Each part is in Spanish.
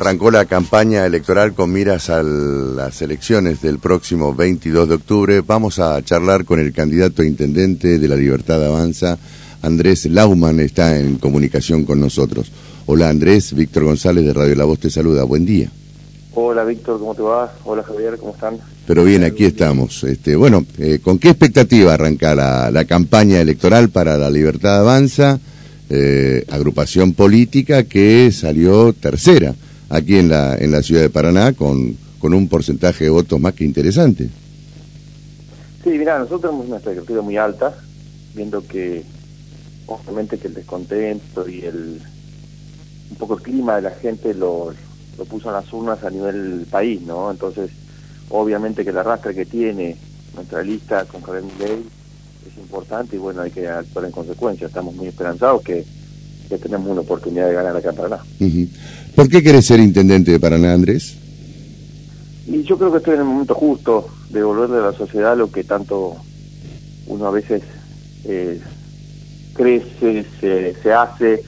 Arrancó la campaña electoral con miras a las elecciones del próximo 22 de octubre. Vamos a charlar con el candidato a intendente de la Libertad Avanza, Andrés Lauman, está en comunicación con nosotros. Hola Andrés, Víctor González de Radio La Voz te saluda, buen día. Hola Víctor, ¿cómo te va? Hola Javier, ¿cómo están? Pero bien, aquí estamos. Este, bueno, eh, ¿con qué expectativa arranca la, campaña electoral para la Libertad Avanza? Eh, agrupación política que salió tercera aquí en la, en la ciudad de Paraná con, con un porcentaje de votos más que interesante. Sí, mira, nosotros tenemos una expectativa muy alta, viendo que obviamente que el descontento y el un poco el clima de la gente lo, lo puso en las urnas a nivel país, ¿no? Entonces, obviamente que el arrastre que tiene nuestra lista con Javier Milei es importante y bueno, hay que actuar en consecuencia. Estamos muy esperanzados que, que tenemos una oportunidad de ganar acá en Paraná. ¿Por qué querés ser intendente de Paraná, Andrés? Y yo creo que estoy en el momento justo de devolverle a la sociedad lo que tanto uno a veces eh, crece, se, se hace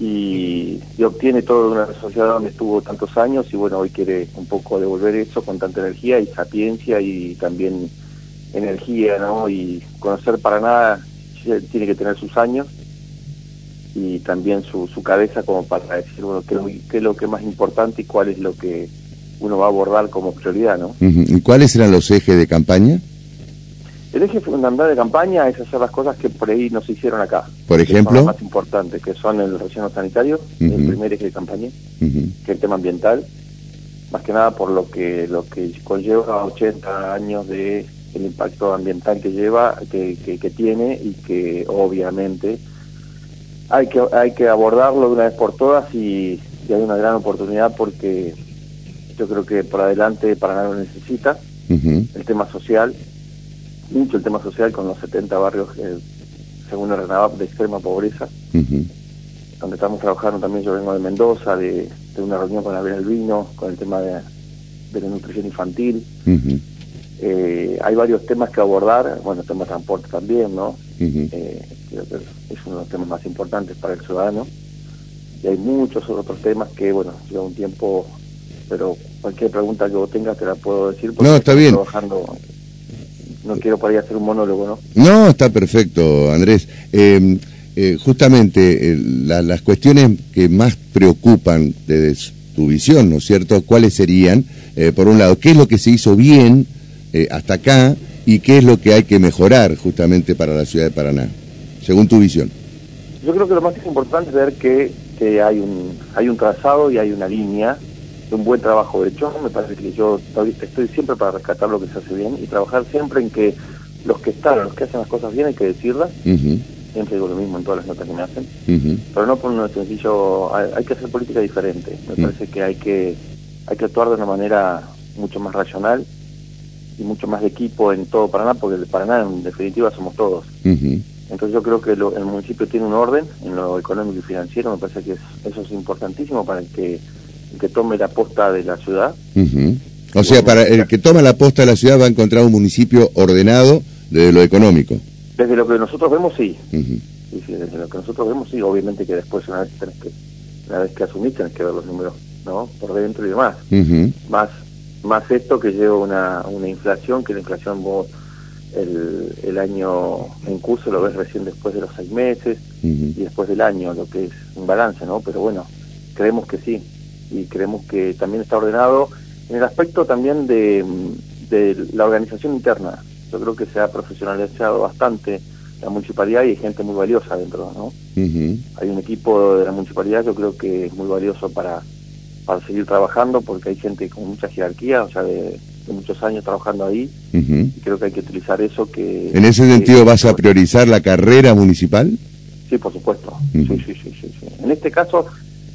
y, obtiene todo de una sociedad donde estuvo tantos años y bueno, hoy quiere un poco devolver eso con tanta energía y sapiencia y también energía, ¿no? Y conocer Paraná tiene que tener sus años y también su, su cabeza como para decir, bueno, qué, qué es lo que es más importante y cuál es lo que uno va a abordar como prioridad, ¿no? ¿Y cuáles eran los ejes de campaña? El eje fundamental de campaña es hacer las cosas que por ahí no se hicieron acá. Por ejemplo. Son las más importantes, que son el relleno sanitario, el primer eje de campaña, que es el tema ambiental, más que nada por lo que lo que conlleva 80 años de el impacto ambiental que lleva, que, que, tiene y que obviamente hay que hay que abordarlo de una vez por todas y, hay una gran oportunidad porque yo creo que por adelante Paraná lo necesita, el tema social, mucho el tema social con los 70 barrios, eh, según el RENAVAP, de extrema pobreza, donde estamos trabajando también, yo vengo de Mendoza, de, una reunión con Abel Albino, con el tema de, la nutrición infantil. Eh, hay varios temas que abordar, bueno, el tema de transporte también, ¿no? Eh, creo que es uno de los temas más importantes para el ciudadano. Y hay muchos otros temas que, bueno, lleva un tiempo, pero cualquier pregunta que vos tengas te la puedo decir. Porque no, está bien. Trabajando no quiero por ahí hacer un monólogo, ¿no? No, está perfecto, Andrés. Em, eh, justamente eh, las cuestiones que más preocupan desde tu visión, ¿no es cierto? ¿Cuáles serían? Eh, por un lado, ¿qué es lo que se hizo bien hasta acá y qué es lo que hay que mejorar justamente para la ciudad de Paraná, según tu visión? Yo creo que lo más importante es ver que, que hay, un, hay un trazado y hay una línea un buen trabajo hecho. Me parece que yo estoy siempre para rescatar lo que se hace bien y trabajar siempre en que los que están, los que hacen las cosas bien, hay que decirlas. Siempre digo lo mismo en todas las notas que me hacen. Pero no por un sencillo, hay, que hacer política diferente. Me parece que hay que hay que actuar de una manera mucho más racional y mucho más de equipo en todo Paraná, porque el Paraná en definitiva somos todos. Entonces yo creo que el municipio tiene un orden en lo económico y financiero, me parece que eso es importantísimo para que que tome la posta de la ciudad. O sea, para el que toma la posta de la ciudad va a encontrar un municipio ordenado desde lo económico. Desde lo que nosotros vemos, sí. desde lo que nosotros vemos, sí. Obviamente que después, una vez, tenés que, una vez que asumís, tenés que ver los números, ¿no? Por dentro y demás. Más más esto que lleva una, una inflación, que la inflación vos el, el año en curso lo ves recién después de los seis meses y después del año, lo que es un balance, ¿no? Pero bueno, creemos que sí y creemos que también está ordenado en el aspecto también de, la organización interna. Yo creo que se ha profesionalizado bastante la municipalidad y hay gente muy valiosa dentro, ¿no? Hay un equipo de la municipalidad yo creo que es muy valioso para, para seguir trabajando porque hay gente con mucha jerarquía, o sea, de, muchos años trabajando ahí y creo que hay que utilizar eso que... ¿En ese sentido vas a priorizar la carrera municipal? Sí, por supuesto. sí, sí, sí, sí, sí. En este caso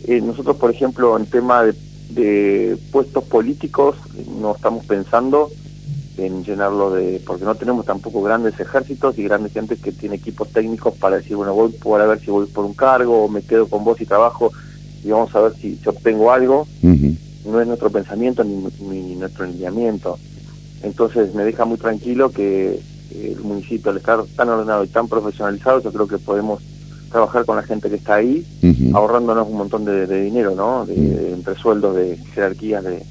eh, nosotros, por ejemplo, en tema de, puestos políticos, no estamos pensando en llenarlo de, porque no tenemos tampoco grandes ejércitos y grandes gente que tiene equipos técnicos para decir, bueno, voy por a ver si voy por un cargo o me quedo con vos y trabajo y vamos a ver si, obtengo algo. No es nuestro pensamiento ni, nuestro lineamiento. Entonces me deja muy tranquilo que el municipio, al estar tan ordenado y tan profesionalizado, yo creo que podemos trabajar con la gente que está ahí, ahorrándonos un montón de, dinero, ¿no? De, entre sueldos, de jerarquías, de,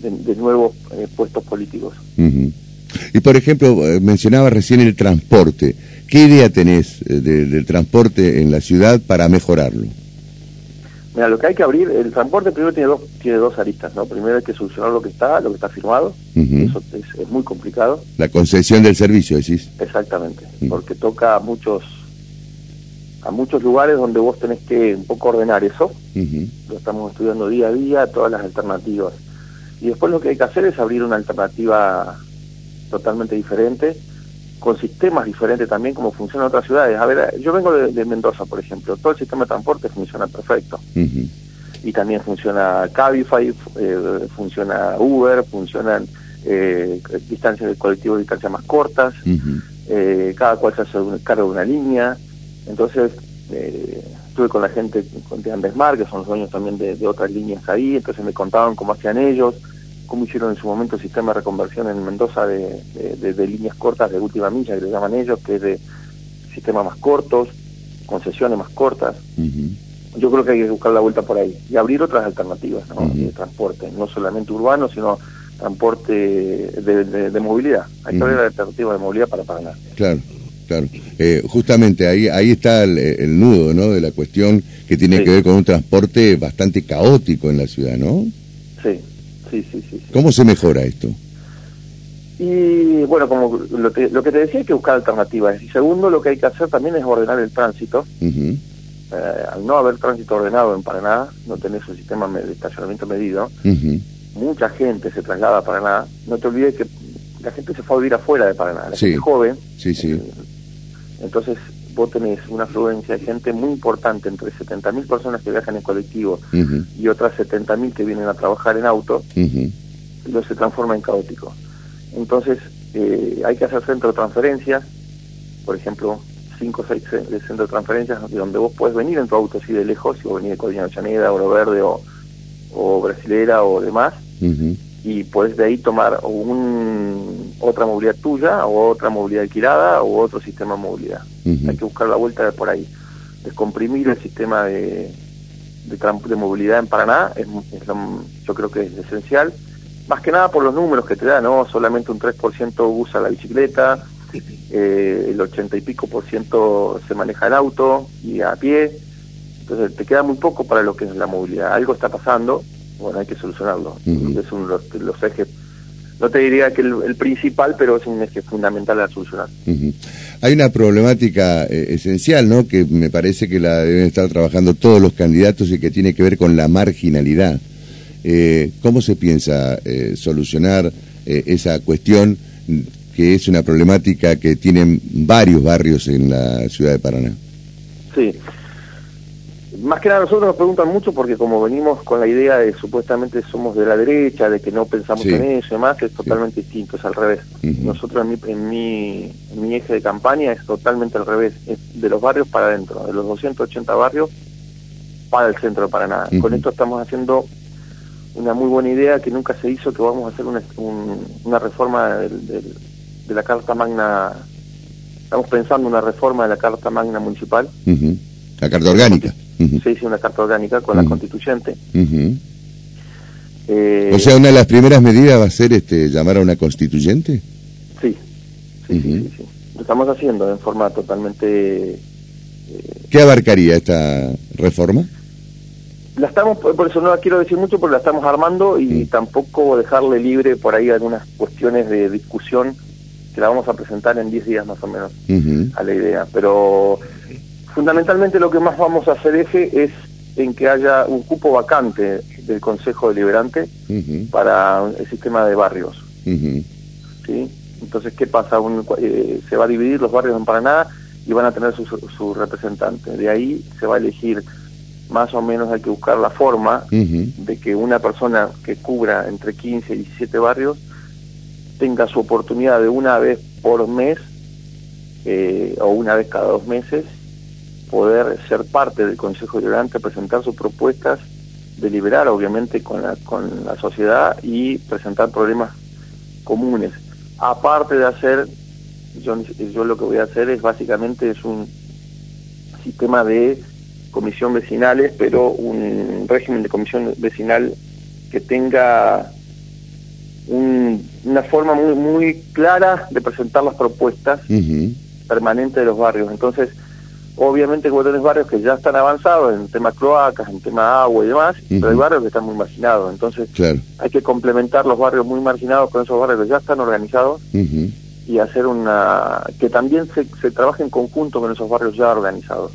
de, nuevos eh, puestos políticos. Y por ejemplo, eh, mencionaba recién el transporte. ¿Qué idea tenés eh, del transporte en la ciudad para mejorarlo? Mira, lo que hay que abrir, el transporte primero tiene dos, tiene dos aristas, ¿no? Primero hay que solucionar lo que está, lo que está firmado, eso es, muy complicado. La concesión del servicio, decís. Exactamente, porque toca a muchos a muchos lugares donde vos tenés que un poco ordenar eso. Lo estamos estudiando día a día, todas las alternativas. Y después lo que hay que hacer es abrir una alternativa totalmente diferente, con sistemas diferentes también, como funciona en otras ciudades. A ver, yo vengo de, Mendoza, por ejemplo, todo el sistema de transporte funciona perfecto. Y también funciona Cabify, eh, funciona Uber, funcionan eh, distancias de colectivo, distancias más cortas, eh, cada cual se hace cargo de una línea. Entonces, estuve con la gente de Andesmar, que son los dueños también de, de otras líneas ahí, entonces me contaban cómo hacían ellos cómo hicieron en su momento el sistema de reconversión en Mendoza de, de, líneas cortas de última milla, que le llaman ellos, que es de sistemas más cortos, concesiones más cortas. Yo creo que hay que buscar la vuelta por ahí y abrir otras alternativas de transporte, no solamente urbano, sino transporte de, movilidad. Hay que abrir la alternativa de movilidad para Paraná. Claro. Claro, eh, justamente ahí ahí está el, nudo, ¿no? De la cuestión que tiene que ver con un transporte bastante caótico en la ciudad, ¿no? Sí, sí, sí, sí. ¿Cómo se mejora esto? Y bueno, como lo, lo, que te decía, hay que buscar alternativas. Y segundo, lo que hay que hacer también es ordenar el tránsito. Eh, al no haber tránsito ordenado en Paraná, no tenés un sistema de estacionamiento medido, mucha gente se traslada a Paraná. No te olvides que la gente se fue a vivir afuera de Paraná, la gente joven. Sí, sí. Eh, entonces, vos tenés una afluencia de gente muy importante, entre 70.000 personas que viajan en colectivo y otras 70.000 que vienen a trabajar en auto, lo se transforma en caótico. Entonces, eh, hay que hacer centro de transferencias, por ejemplo, 5 o 6 centros de transferencias donde vos puedes venir en tu auto así de lejos, si vos venís de Codina Chaneda, Oro Verde o, o Brasilera o demás, y puedes de ahí tomar un, otra movilidad tuya o otra movilidad alquilada o otro sistema de movilidad. Hay que buscar la vuelta de por ahí. Descomprimir el sistema de, de, movilidad en Paraná es, yo creo que es esencial. Más que nada por los números que te da, ¿no? Solamente un 3% usa la bicicleta, eh, el 80 y pico por ciento se maneja en auto y a pie. Entonces te queda muy poco para lo que es la movilidad. Algo está pasando bueno, hay que solucionarlo. Es uno de los, ejes, no te diría que el, principal, pero es un eje fundamental a solucionar. Hay una problemática eh, esencial, ¿no? Que me parece que la deben estar trabajando todos los candidatos y que tiene que ver con la marginalidad. Eh, ¿Cómo se piensa eh, solucionar esa cuestión que es una problemática que tienen varios barrios en la ciudad de Paraná? Sí, más que nada nosotros nos preguntan mucho porque como venimos con la idea de supuestamente somos de la derecha, de que no pensamos en eso y demás, es totalmente distinto, es al revés. Nosotros en mi, en, mi, mi eje de campaña es totalmente al revés, es de los barrios para adentro, de los 280 barrios para el centro de Paraná. Con esto estamos haciendo una muy buena idea que nunca se hizo, que vamos a hacer una, una reforma de la Carta Magna, estamos pensando una reforma de la Carta Magna Municipal. La Carta Orgánica se hizo una carta orgánica con la constituyente. Eh, o sea, una de las primeras medidas va a ser este llamar a una constituyente. Sí, sí, sí, sí, Lo estamos haciendo en forma totalmente... Eh, ¿Qué abarcaría esta reforma? La estamos, por eso no la quiero decir mucho, porque la estamos armando y tampoco dejarle libre por ahí algunas cuestiones de discusión que la vamos a presentar en 10 días más o menos a la idea. Pero Fundamentalmente lo que más vamos a hacer eje es en que haya un cupo vacante del Consejo Deliberante para el sistema de barrios. ¿Sí? Entonces, ¿qué pasa? Eh, se va a dividir los barrios en Paraná y van a tener su, su, representante. De ahí se va a elegir, más o menos hay que buscar la forma de que una persona que cubra entre 15 y 17 barrios tenga su oportunidad de una vez por mes eh, o una vez cada dos meses poder ser parte del Consejo Deliberante, presentar sus propuestas, deliberar obviamente con la, con la sociedad y presentar problemas comunes. Aparte de hacer, yo, yo lo que voy a hacer es básicamente es un sistema de comisión vecinales, pero un régimen de comisión vecinal que tenga una forma muy muy clara de presentar las propuestas permanentes de los barrios. Entonces, obviamente como tenés barrios que ya están avanzados en temas cloacas, en tema agua y demás, pero hay barrios que están muy marginados. Entonces, hay que complementar los barrios muy marginados con esos barrios que ya están organizados y hacer una... que también se, se trabaje en conjunto con esos barrios ya organizados.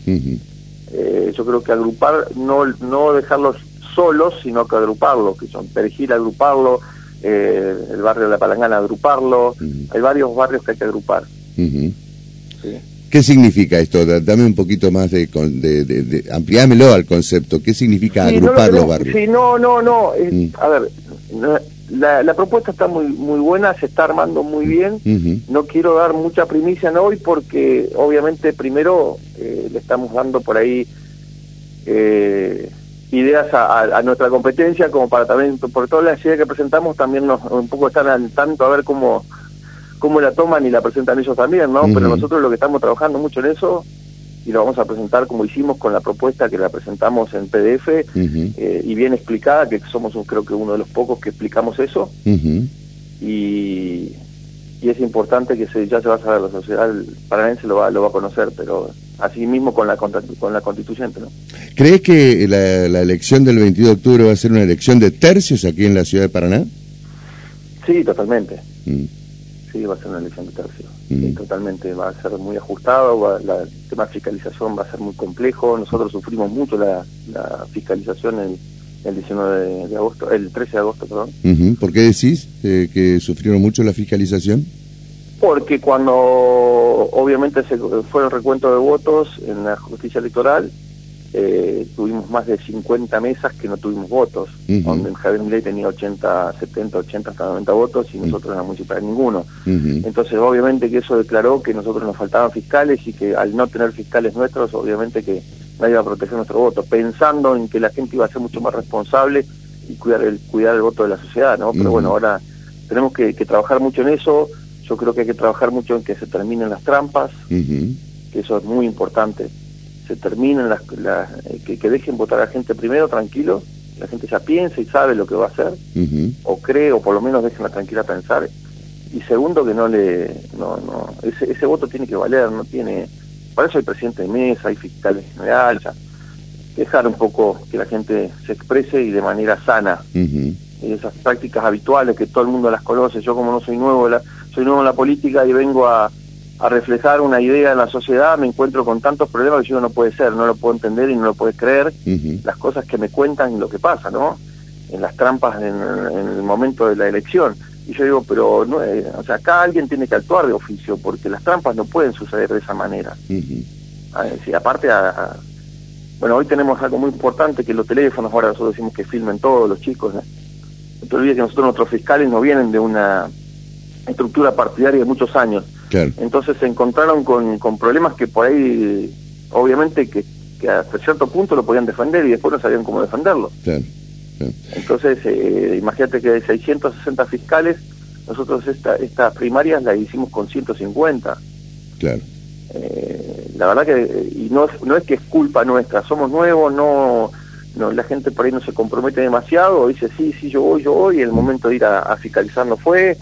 Eh, yo creo que agrupar, no, no dejarlos solos, sino que agruparlos, que son Perejil, agruparlo, eh, el barrio de La Palangana, agruparlo, hay varios barrios que hay que agrupar. ¿Qué significa esto? Dame un poquito más de, de, ampliámelo al concepto. ¿Qué significa agrupar los barrios? Sí, no, no, no. Mm. A ver, la, propuesta está muy muy buena, se está armando muy bien. No quiero dar mucha primicia hoy porque obviamente primero eh, le estamos dando por ahí eh, ideas a, nuestra competencia como para también, por todas las ideas que presentamos, también nos, un poco estar al tanto a ver cómo cómo la toman y la presentan ellos también, ¿no? Pero nosotros lo que estamos trabajando mucho en eso y lo vamos a presentar como hicimos con la propuesta que la presentamos en PDF eh, y bien explicada, que somos creo que uno de los pocos que explicamos eso. y, y, es importante que se, ya se va a saber, la sociedad paranense lo va, lo va a conocer, pero así mismo con la, con la constituyente. ¿no? ¿Crees que la, la elección del 22 de octubre va a ser una elección de tercios aquí en la ciudad de Paraná? Sí, totalmente. Mm. Sí, va a ser una elección de tercio. Mm. totalmente, va a ser muy ajustado, el tema de fiscalización va a ser muy complejo. Nosotros sufrimos mucho la, fiscalización el, el 19 de, agosto, el 13 de agosto, perdón. ¿Por qué decís eh, que sufrieron mucho la fiscalización? Porque cuando obviamente se fue el recuento de votos en la justicia electoral, eh, tuvimos más de 50 mesas que no tuvimos votos, donde Javier Milei tenía 80, 70, 80, hasta 90 votos y nosotros en la municipalidad ninguno. Entonces, obviamente que eso declaró que nosotros nos faltaban fiscales y que al no tener fiscales nuestros, obviamente que nadie iba a proteger nuestro voto, pensando en que la gente iba a ser mucho más responsable y cuidar el, cuidar el voto de la sociedad, ¿no? Pero bueno, ahora tenemos que, trabajar mucho en eso, yo creo que hay que trabajar mucho en que se terminen las trampas, que eso es muy importante se terminen las, eh, que, dejen votar a la gente primero tranquilo, la gente ya piensa y sabe lo que va a hacer, o cree, o por lo menos déjenla tranquila pensar, y segundo que no le, no, no, ese, ese voto tiene que valer, no tiene, para eso hay presidente de mesa, hay fiscales general, ya, dejar un poco que la gente se exprese y de manera sana. Esas prácticas habituales que todo el mundo las conoce, yo como no soy nuevo, la, soy nuevo en la política y vengo a, a reflejar una idea en la sociedad, me encuentro con tantos problemas que yo no puede ser, no lo puedo entender y no lo puedo creer, las cosas que me cuentan y lo que pasa, ¿no? En las trampas en, el momento de la elección. Y yo digo, pero, no, eh, o sea, acá alguien tiene que actuar de oficio, porque las trampas no pueden suceder de esa manera. aparte, a, bueno, hoy tenemos algo muy importante, que los teléfonos, ahora nosotros decimos que filmen todos los chicos. ¿no? no te olvides que nosotros, nuestros fiscales, no vienen de una estructura partidaria de muchos años entonces se encontraron con, con problemas que por ahí, obviamente, que, que hasta cierto punto lo podían defender y después no sabían cómo defenderlo. Entonces, eh, imagínate que de 660 fiscales, nosotros esta, estas primarias las hicimos con 150. Claro. Eh, la verdad que, y no, no es que es culpa nuestra, somos nuevos, no, no la gente por ahí no se compromete demasiado, dice sí, sí, yo voy, yo voy, y el momento de ir a, a fiscalizar no fue,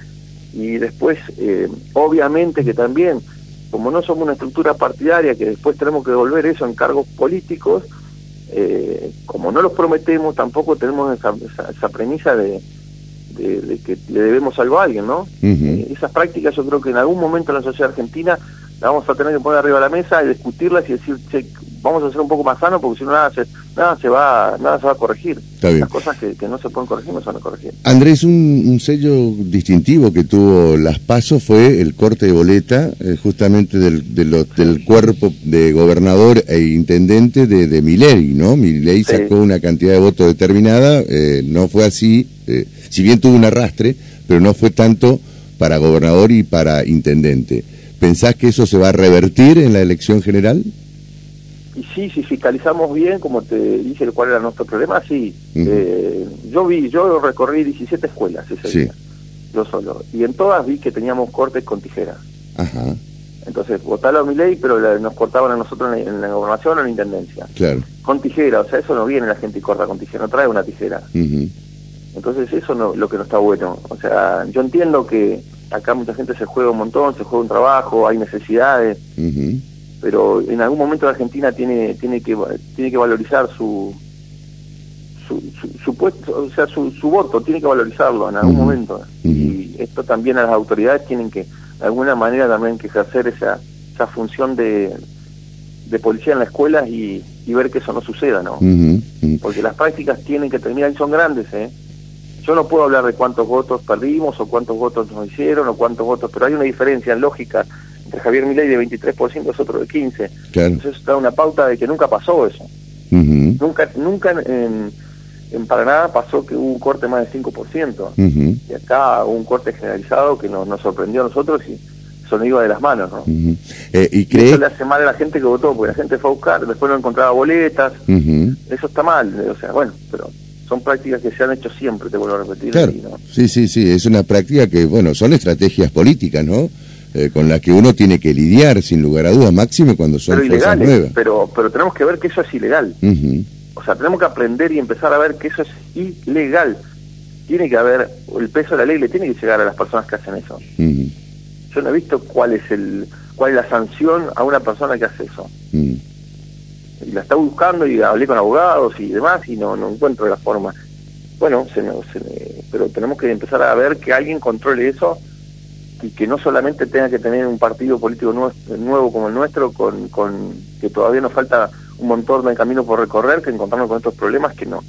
y después, eh, obviamente que también, como no somos una estructura partidaria, que después tenemos que devolver eso en cargos políticos, eh, como no los prometemos, tampoco tenemos esa, esa, premisa de, de, que le debemos algo a alguien, ¿no? Eh, esas prácticas yo creo que en algún momento en la sociedad argentina la vamos a tener que poner arriba de la mesa y discutirlas y decir, vamos a ser un poco más sanos porque si no nada se, nada se va nada se va a corregir. Las cosas que, no se pueden corregir no se van a corregir. Andrés, un, sello distintivo que tuvo Las Pasos fue el corte de boleta eh, justamente del, del cuerpo de gobernador e intendente de, de Milei, ¿no? Milei sacó una cantidad de votos determinada, eh, no fue así, eh, si bien tuvo un arrastre, pero no fue tanto para gobernador y para intendente. ¿Pensás que eso se va a revertir en la elección general? Y sí, si fiscalizamos bien, como te dije cuál era nuestro problema, sí. Eh, yo vi, yo recorrí 17 escuelas ese día, yo solo. Y en todas vi que teníamos cortes con tijeras. Ajá. Entonces, votalo a mi ley, pero nos cortaban a nosotros en la, gobernación o en la intendencia. Claro. Con tijera, o sea, eso no viene la gente y corta con tijera, no trae una tijera. Entonces, eso no lo que no está bueno. O sea, yo entiendo que acá mucha gente se juega un montón, se juega un trabajo, hay necesidades, pero en algún momento la Argentina tiene tiene que tiene que valorizar su su, su, puesto, o sea, su, su voto, tiene que valorizarlo en algún momento. Y esto también a las autoridades tienen que de alguna manera también que ejercer esa, esa función de, de policía en la escuela y, y ver que eso no suceda, ¿no? Porque las prácticas tienen que terminar y son grandes, ¿eh? Yo no puedo hablar de cuántos votos perdimos o cuántos votos nos hicieron o cuántos votos, pero hay una diferencia en lógica entre Javier Milei de 23% es otro de 15. Entonces eso da una pauta de que nunca pasó eso. Nunca nunca en, en Paraná pasó que hubo un corte más del 5%. Y acá hubo un corte generalizado que nos, sorprendió a nosotros y eso no iba de las manos. ¿no? Eh, ¿y, eso le hace mal a la gente que votó, porque la gente fue a buscar, después no encontraba boletas. Eso está mal. O sea, bueno, pero son prácticas que se han hecho siempre, te vuelvo a repetir. Sí, sí, sí, es una práctica que, bueno, son estrategias políticas, ¿no? Eh, con las que uno tiene que lidiar, sin lugar a dudas, máximo cuando son pero cosas nuevas. Pero, pero tenemos que ver que eso es ilegal. O sea, tenemos que aprender y empezar a ver que eso es ilegal. Tiene que haber, el peso de la ley le tiene que llegar a las personas que hacen eso. Yo no he visto cuál es el cuál es la sanción a una persona que hace eso. Y la está buscando y hablé con abogados y demás y no, no encuentro la forma. Bueno, se pero tenemos que empezar a ver que alguien controle eso y que no solamente tenga que tener un partido político nuevo, nuevo como el nuestro, con, con que todavía nos falta un montón de camino por recorrer que encontrarnos con estos problemas que no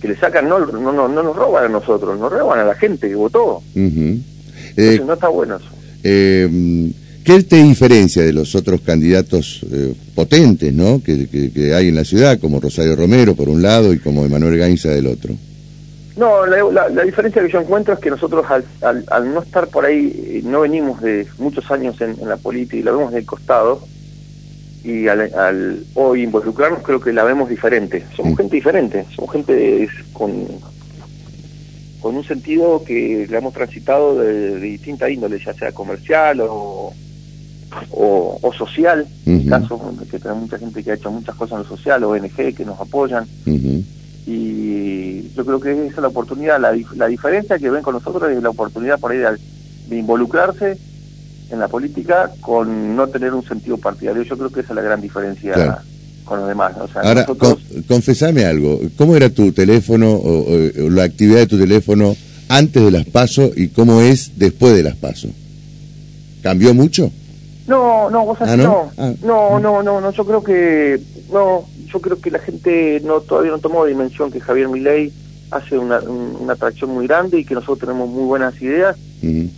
que le sacan no no no, no nos roban a nosotros nos roban a la gente que votó eh, no está bueno eso eh, ¿Qué te diferencia de los otros candidatos eh, potentes ¿no? Que, que, hay en la ciudad, como Rosario Romero por un lado y como Emanuel Gainza del otro? No, la, la, diferencia que yo encuentro es que nosotros al, al, al, no estar por ahí, no venimos de muchos años en, en la política y lo vemos del costado, y al, hoy involucrarnos creo que la vemos diferente. Somos gente diferente, somos gente con, con un sentido que la hemos transitado de, distinta índole, ya sea comercial o, o, social, en el caso que tenemos mucha gente que ha hecho muchas cosas en lo social, ONG que nos apoyan. Y yo creo que esa es la oportunidad, la, la diferencia que ven con nosotros es la oportunidad por ahí de involucrarse en la política con no tener un sentido partidario. Yo creo que esa es la gran diferencia con los demás. Ahora, confesame algo. ¿Cómo era tu teléfono o, la actividad de tu teléfono antes de las pasos y cómo es después de las pasos? ¿Cambió mucho? No, no, vos ah, no? Ah. No. no, no, no, yo creo que no, yo creo que la gente no todavía no tomó dimensión que Javier Milei hace una, una atracción muy grande y que nosotros tenemos muy buenas ideas,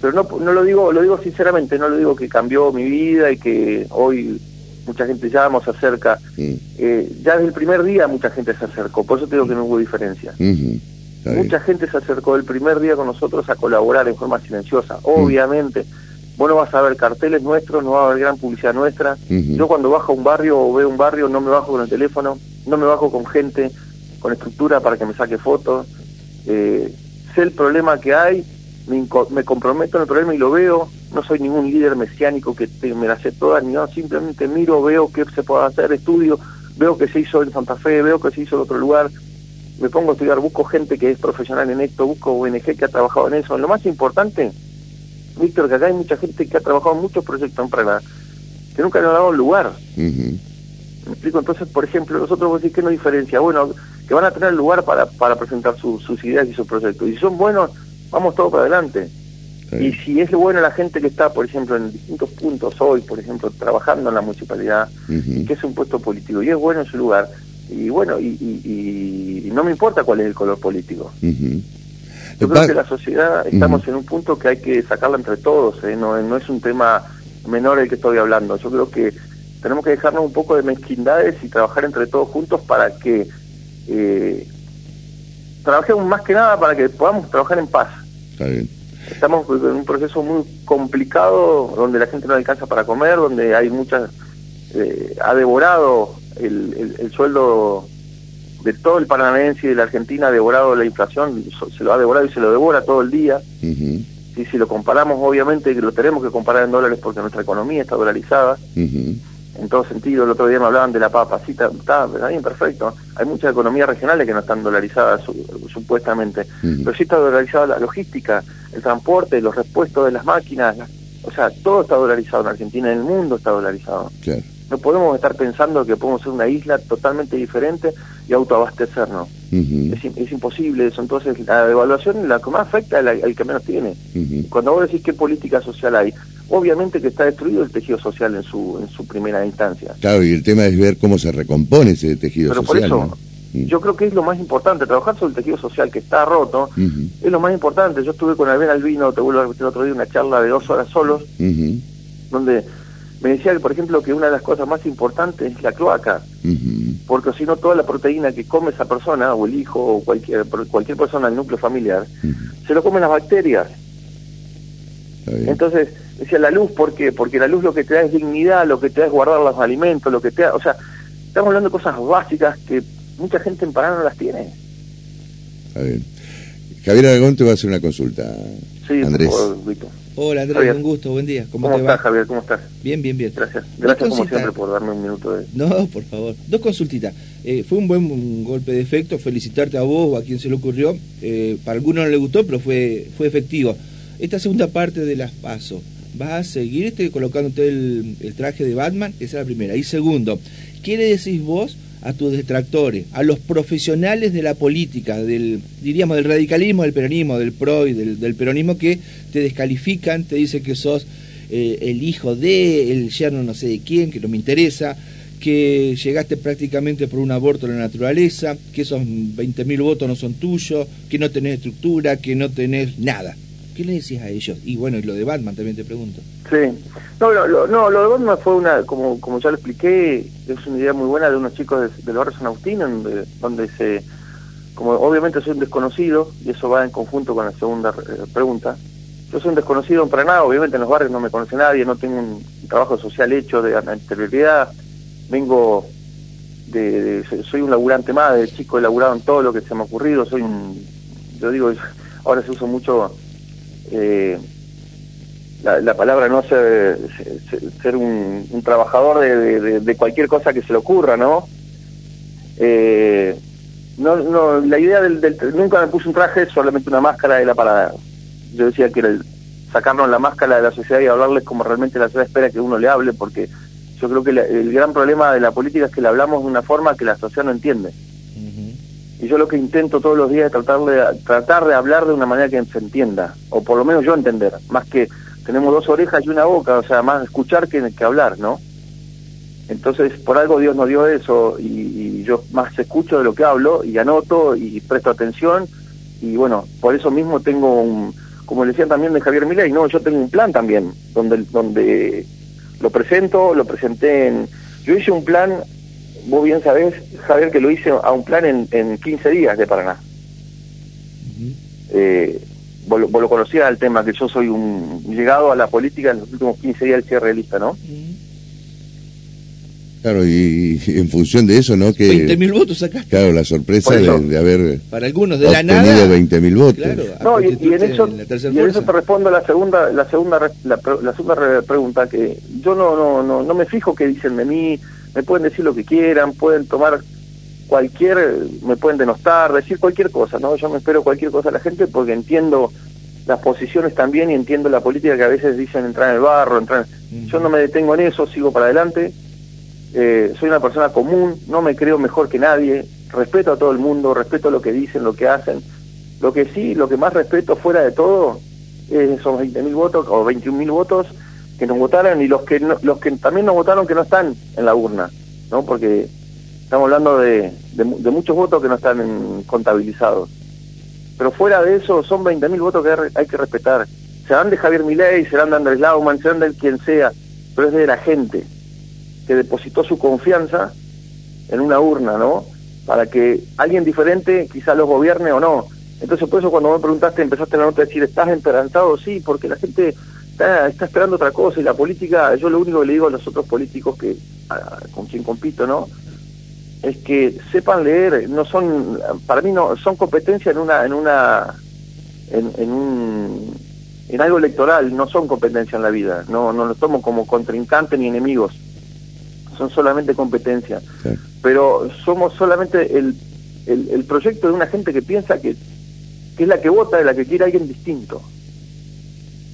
pero no, no lo digo, lo digo sinceramente, no lo digo que cambió mi vida y que hoy mucha gente llama, se acerca. Eh, ya desde el primer día mucha gente se acercó, por eso te digo que no hubo diferencia. Mucha gente se acercó el primer día con nosotros a colaborar en forma silenciosa, obviamente. Vos no vas a ver carteles nuestros, no va a haber gran publicidad nuestra. Yo cuando bajo a un barrio o veo un barrio no me bajo con el teléfono, no me bajo con gente, con estructura para que me saque fotos. Eh, sé el problema que hay, me, comprometo en el problema y lo veo. No soy ningún líder mesiánico que me la sé todas, ni no, simplemente miro, veo qué se puede hacer, estudio, veo que se hizo en Santa Fe, veo que se hizo en otro lugar, me pongo a estudiar, busco gente que es profesional en esto, busco ONG que ha trabajado en eso. Lo más importante, Víctor, que acá hay mucha gente que ha trabajado en muchos proyectos en Praga, que nunca le han dado lugar. ¿Me explico? Entonces, por ejemplo, nosotros vos decís que no diferencia. Bueno, que van a tener lugar para, para presentar sus ideas y sus proyectos. Y si son buenos, vamos todos para adelante. Y si es bueno la gente que está, por ejemplo, en distintos puntos hoy, por ejemplo, trabajando en la municipalidad, y que es un puesto político, y es bueno en su lugar, y bueno, y, no me importa cuál es el color político. Yo creo que la sociedad estamos en un punto que hay que sacarla entre todos, ¿eh? no, no es un tema menor el que estoy hablando. Yo creo que tenemos que dejarnos un poco de mezquindades y trabajar entre todos juntos para que eh, trabajemos más que nada para que podamos trabajar en paz. Estamos en un proceso muy complicado donde la gente no alcanza para comer, donde hay muchas... Eh, ha devorado el, el, sueldo de todo el paranaense y de la Argentina, ha devorado la inflación, se lo ha devorado y se lo devora todo el día. Si si, si lo comparamos, obviamente lo tenemos que comparar en dólares porque nuestra economía está dolarizada. En todo sentido, el otro día me hablaban de la papa, sí, está, está bien, perfecto. Hay muchas economías regionales que no están dolarizadas supuestamente, pero sí está dolarizada la logística, el transporte, los repuestos de las máquinas, o sea, todo está dolarizado en Argentina, en el mundo está dolarizado. No podemos estar pensando que podemos ser una isla totalmente diferente y autoabastecernos. es, es, imposible eso. Entonces, la devaluación la que más afecta el que menos tiene. Cuando vos decís qué política social hay, obviamente que está destruido el tejido social en su, en su primera instancia. Claro, y el tema es ver cómo se recompone ese tejido social. Pero por eso, yo creo que es lo más importante, trabajar sobre el tejido social que está roto, es lo más importante. Yo estuve con Albert Albino, te vuelvo a repetir otro día, una charla de dos horas solos, donde me decía que, por ejemplo, que una de las cosas más importantes es la cloaca, porque si no toda la proteína que come esa persona, o el hijo, o cualquier, cualquier persona del núcleo familiar, se lo comen las bacterias. Entonces, decía la luz, ¿por qué? Porque la luz lo que te da es dignidad, lo que te da es guardar los alimentos, lo que te da, o sea, estamos hablando de cosas básicas que mucha gente en Paraná no las tiene. Está bien. Javier Aragón te va a hacer una consulta. Sí, Andrés. Hola Andrés, un gusto, buen día. ¿Cómo, te estás, Javier? ¿Cómo estás? Bien, bien, bien. Gracias. Gracias como siempre por darme un minuto de... No, por favor. Dos consultitas. Eh, fue un buen golpe de efecto, felicitarte a vos o a quien se le ocurrió. Eh, para algunos no le gustó, pero fue, fue efectivo. Esta segunda parte de las pasos, ¿vas a seguir colocándote el, el traje de Batman? Esa es la primera. Y segundo, ¿qué le decís vos a tus detractores, a los profesionales de la política, del, diríamos, del radicalismo, del peronismo, del PRO y del, peronismo que te descalifican, te dicen que sos eh, el hijo de, el yerno no sé de quién, que no me interesa, que llegaste prácticamente por un aborto en la naturaleza, que esos 20.000 votos no son tuyos, que no tenés estructura, que no tenés nada. ¿Qué le decís a ellos? Y bueno, y lo de Batman también te pregunto. Sí. No, lo, no, lo de Batman fue una, como, como ya lo expliqué, es una idea muy buena de unos chicos del barrio San Agustín, donde, donde se, como obviamente soy un desconocido, y eso va en conjunto con la segunda eh, pregunta, yo soy un desconocido en Paraná, obviamente en los barrios no me conoce nadie, no tengo un trabajo social hecho de anterioridad, vengo de, soy un laburante más, de chico he laburado en todo lo que se me ha ocurrido, soy un, yo digo, ahora se usa mucho eh, la, palabra no ser, ser un, trabajador de, cualquier cosa que se le ocurra, ¿no? Eh, no, no la idea del, nunca me puse un traje, solamente una máscara era para, yo decía que era sacarnos la máscara de la sociedad y hablarles como realmente la sociedad espera que uno le hable, porque yo creo que el gran problema de la política es que le hablamos de una forma que la sociedad no entiende y yo lo que intento todos los días es tratar de, tratar de hablar de una manera que se entienda, o por lo menos yo entender, más que tenemos dos orejas y una boca, o sea, más escuchar que, que hablar, ¿no? Entonces, por algo Dios nos dio eso y, yo más escucho de lo que hablo y anoto y presto atención y bueno, por eso mismo tengo un, como le decían también de Javier Milei, no, yo tengo un plan también, donde, donde lo presento, lo presenté en... Yo hice un plan vos bien sabés, Javier, que lo hice a un plan en, en 15 días de Paraná. eh, vos, lo conocías el tema, que yo soy un llegado a la política en los últimos 15 días del cierre de lista, ¿no? Claro, y, en función de eso, ¿no? Que, 20.000 votos sacaste. Claro, la sorpresa de, haber Para algunos de la nada, 20.000 votos. no, y, en eso, y en eso te respondo la segunda la segunda la, la segunda pregunta que yo no, no no no me fijo qué dicen de mí, me pueden decir lo que quieran, pueden tomar cualquier, me pueden denostar, decir cualquier cosa, ¿no? Yo me espero cualquier cosa a la gente porque entiendo las posiciones también y entiendo la política que a veces dicen entrar en el barro, entrar Yo no me detengo en eso, sigo para adelante, eh, soy una persona común, no me creo mejor que nadie, respeto a todo el mundo, respeto lo que dicen, lo que hacen. Lo que sí, lo que más respeto fuera de todo es esos 20.000 votos o 21.000 votos que nos votaron y los que los que también nos votaron que no están en la urna, ¿no? Porque estamos hablando de, de, muchos votos que no están contabilizados. Pero fuera de eso, son 20.000 votos que hay que respetar. Serán de Javier Milei, serán de Andrés Lauman, serán de quien sea, pero es de la gente que depositó su confianza en una urna, ¿no? Para que alguien diferente quizá los gobierne o no. Entonces, por eso cuando me preguntaste, empezaste la nota a decir, ¿estás esperanzado? Sí, porque la gente está, esperando otra cosa y la política, yo lo único que le digo a los otros políticos que con quien compito, ¿no? Es que sepan leer, no son, para mí no, son competencias en una, en una, en, un, en algo electoral, no son competencia en la vida, no, no los tomo como contrincantes ni enemigos, son solamente competencia. Pero somos solamente el, el, proyecto de una gente que piensa que, que es la que vota, de la que quiere alguien distinto.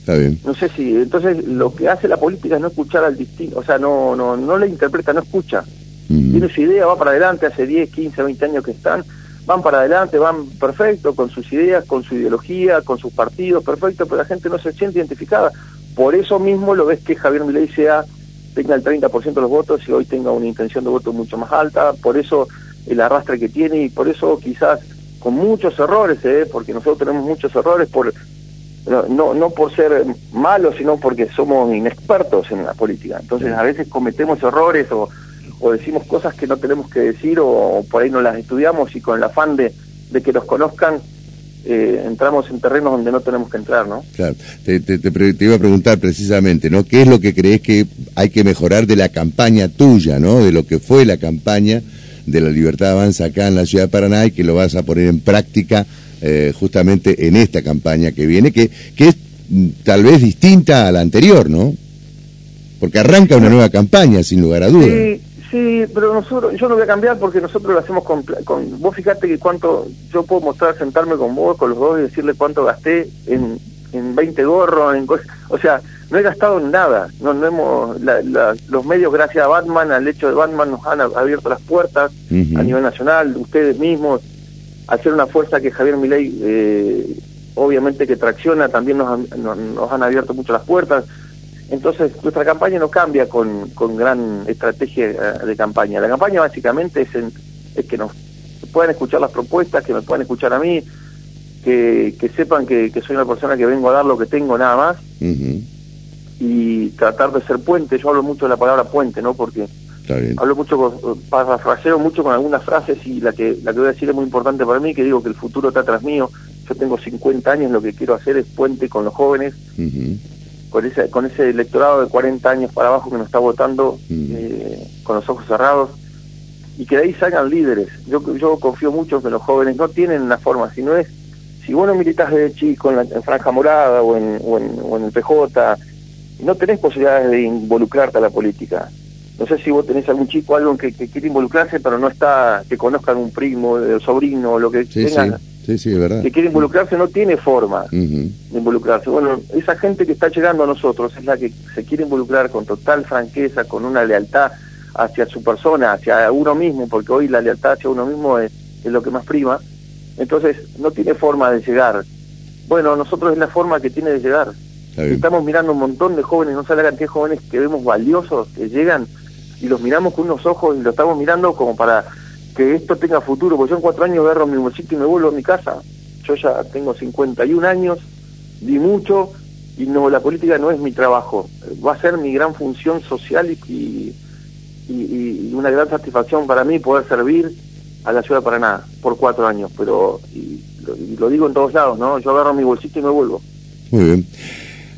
Está bien. No sé si, entonces lo que hace la política es no escuchar al distinto, o sea, no, no, no le interpreta, no escucha. Tiene su idea, va para adelante, hace 10, 15, 20 años que están, van para adelante, van perfecto, con sus ideas, con su ideología, con sus partidos, perfecto, pero la gente no se siente identificada. Por eso mismo lo ves que Javier Milei sea, tenga el 30% de los votos y hoy tenga una intención de voto mucho más alta, por eso el arrastre que tiene y por eso quizás con muchos errores, ¿eh? porque nosotros tenemos muchos errores por no, no, por ser malos, sino porque somos inexpertos en la política. Entonces a veces cometemos errores o o decimos cosas que no tenemos que decir o, por ahí no las estudiamos y con el afán de, de que nos conozcan eh, entramos en terrenos donde no tenemos que entrar, ¿no? Claro, te, te, te, iba a preguntar precisamente, ¿no? ¿Qué es lo que crees que hay que mejorar de la campaña tuya, ¿no? De lo que fue la campaña de la Libertad Avanza acá en la ciudad de Paraná y que lo vas a poner en práctica eh, justamente en esta campaña que viene, que, que es tal vez distinta a la anterior, ¿no? Porque arranca una nueva campaña, sin lugar a dudas. Sí, Sí, pero nosotros, yo no voy a cambiar porque nosotros lo hacemos con, con, vos fíjate que cuánto, yo puedo mostrar, sentarme con vos, con los dos y decirle cuánto gasté en, en 20 gorros, en o sea, no he gastado en nada, no, no hemos, los medios gracias a Batman, al hecho de Batman nos han abierto las puertas a nivel nacional, ustedes mismos, ser una fuerza que Javier Milei eh, obviamente que tracciona, también nos nos han abierto mucho las puertas, entonces, nuestra campaña no cambia con, con gran estrategia eh, de campaña. La campaña básicamente es, es que nos puedan escuchar las propuestas, que me puedan escuchar a mí, que, que sepan que, que, soy una persona que vengo a dar lo que tengo nada más y tratar de ser puente. Yo hablo mucho de la palabra puente, ¿no? Porque hablo mucho, parafraseo mucho con algunas frases y la que, la que voy a decir es muy importante para mí, que digo que el futuro está tras mío. Yo tengo 50 años, lo que quiero hacer es puente con los jóvenes con ese, con ese electorado de 40 años para abajo que nos está votando eh, con los ojos cerrados y que de ahí salgan líderes. Yo, yo confío mucho que los jóvenes no tienen la forma, si no es, si vos no militas desde chico en, la, Franja Morada o en, o en, o en el PJ, no tenés posibilidades de involucrarte a la política. No sé si vos tenés algún chico, algo que, que quiere involucrarse, pero no está, que conozcan un primo, el sobrino, o lo que sí, Sí, sí, es verdad. que quiere involucrarse no tiene forma de involucrarse. Bueno, esa gente que está llegando a nosotros es la que se quiere involucrar con total franqueza, con una lealtad hacia su persona, hacia uno mismo, porque hoy la lealtad hacia uno mismo es, lo que más prima. Entonces, no tiene forma de llegar. Bueno, nosotros es la forma que tiene de llegar. Estamos mirando un montón de jóvenes, no sé la cantidad de jóvenes que vemos valiosos, que llegan y los miramos con unos ojos y los estamos mirando como para que esto tenga futuro, porque yo en cuatro años agarro mi bolsito y me vuelvo a mi casa. Yo ya tengo 51 años, di mucho, y no la política no es mi trabajo, va a ser mi gran función social y, y, una gran satisfacción para mí poder servir a la ciudad de Paraná por cuatro años, pero y lo, digo en todos lados, ¿no? Yo agarro mi bolsito y me vuelvo. Muy bien.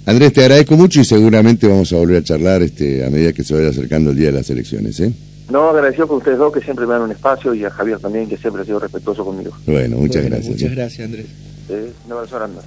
Andrés, te agradezco mucho y seguramente vamos a volver a charlar este, a medida que se vaya acercando el día de las elecciones, ¿eh? No, agradecido con ustedes dos que siempre me dan un espacio y a Javier también que siempre ha sido respetuoso conmigo. Bueno, muchas gracias. Muchas gracias, Andrés. un abrazo grande.